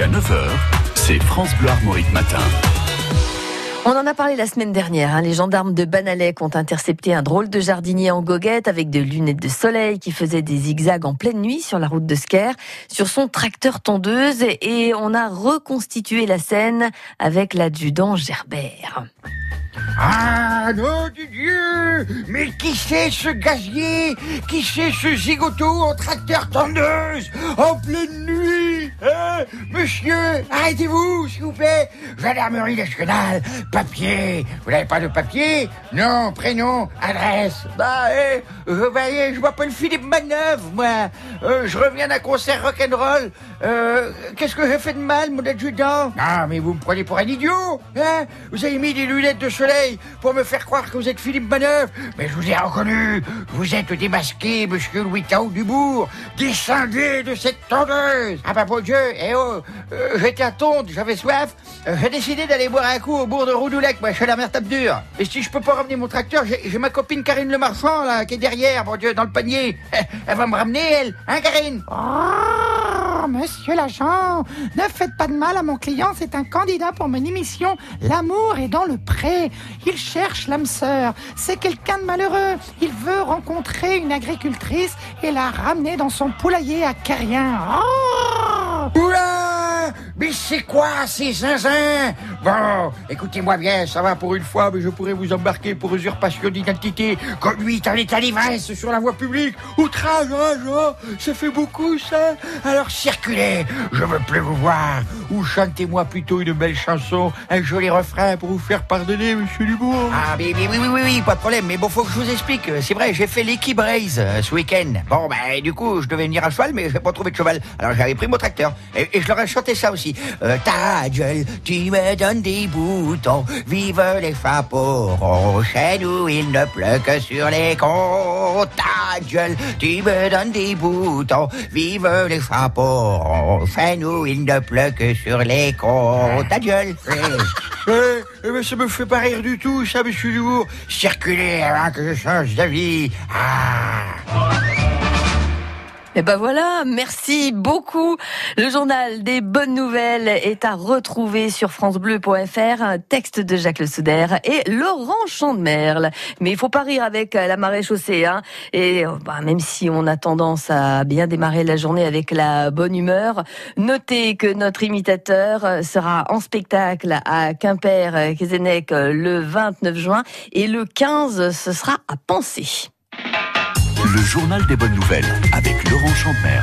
Jusqu'à 9h, c'est France Bleu Armorique Matin. On en a parlé la semaine dernière. hein. Les gendarmes de Banalec ont intercepté un drôle de jardinier en goguette avec de lunettes de soleil qui faisait des zigzags en pleine nuit sur la route de Sker, sur son tracteur tondeuse et on a reconstitué la scène avec l'adjudant Gerbert. Ah, nom de Dieu Mais qui c'est ce gazier? Qui c'est ce zigoto en tracteur tondeuse? En pleine nuit Hein Monsieur, arrêtez-vous, s'il vous plaît Gendarmerie nationale, papier Vous n'avez pas de papier? Non, prénom, adresse Bah, eh, je, voyez, je m'appelle Philippe Manœuvre, moi Euh, Je reviens d'un concert rock'n'roll euh, Qu'est-ce que j'ai fait de mal, mon adjudant? Ah, mais vous me prenez pour un idiot hein? Vous avez mis des lunettes de soleil pour me faire croire que vous êtes Philippe Manœuvre. Mais je vous ai reconnu. Vous êtes démasqué, monsieur Louis Tao Dubourg. Descendez de cette tondeuse. Ah bah bon Dieu, eh oh, euh, j'étais à tonde, j'avais soif. Euh, j'ai décidé d'aller boire un coup au bourg de Roudoulec, moi, chez la mère tape dure. Et si je peux pas ramener mon tracteur, j'ai ma copine Karine Le Marchand, là, qui est derrière, bon Dieu, dans le panier. Elle va me ramener, elle. Hein, Karine? Monsieur l'agent, ne faites pas de mal à mon client, c'est un candidat pour mon émission L'amour est dans le pré. Il cherche l'âme sœur, c'est quelqu'un de malheureux. Il veut rencontrer une agricultrice et la ramener dans son poulailler à Mais c'est quoi ces zinzins? Bon, écoutez-moi bien, ça va pour une fois, mais je pourrais vous embarquer pour usurpation d'identité, conduite en état d'ivresse sur la voie publique, outrage, hein, ça fait beaucoup ça. Alors circulez, je veux plus vous voir, ou chantez-moi plutôt une belle chanson, un joli refrain pour vous faire pardonner, monsieur Dubourg. Ah, mais, mais oui, oui, oui, oui, pas de problème, mais bon, faut que je vous explique, c'est vrai, j'ai fait l'équipe race euh, ce week-end. Bon, ben, du coup, je devais venir à cheval, mais j'ai pas trouvé de cheval, alors j'avais pris mon tracteur, et je leur ai chanté ça aussi. Euh, ta gueule, tu me donnes des boutons, vive les chapeaux chez nous il ne pleut que sur les cons. Ta gueule, tu me donnes des boutons, vive les chapeaux chez nous il ne pleut que sur les cons. Ta gueule. Eh, eh ben ça me fait pas rire du tout, ça, monsieur Dubourg. Circulez avant que je change d'avis. Ah. Et ben voilà, merci beaucoup. Le journal des bonnes nouvelles est à retrouver sur francebleu.fr, texte de Jacques Le Souder et Laurent Chandemerle. Mais il faut pas rire avec la marée chaussée, hein. Et euh, bah, même si on a tendance à bien démarrer la journée avec la bonne humeur, notez que notre imitateur sera en spectacle à Quimper-Kézennec le 29 juin et le 15, ce sera à Penser. Le journal des bonnes nouvelles avec Laurent Champmer.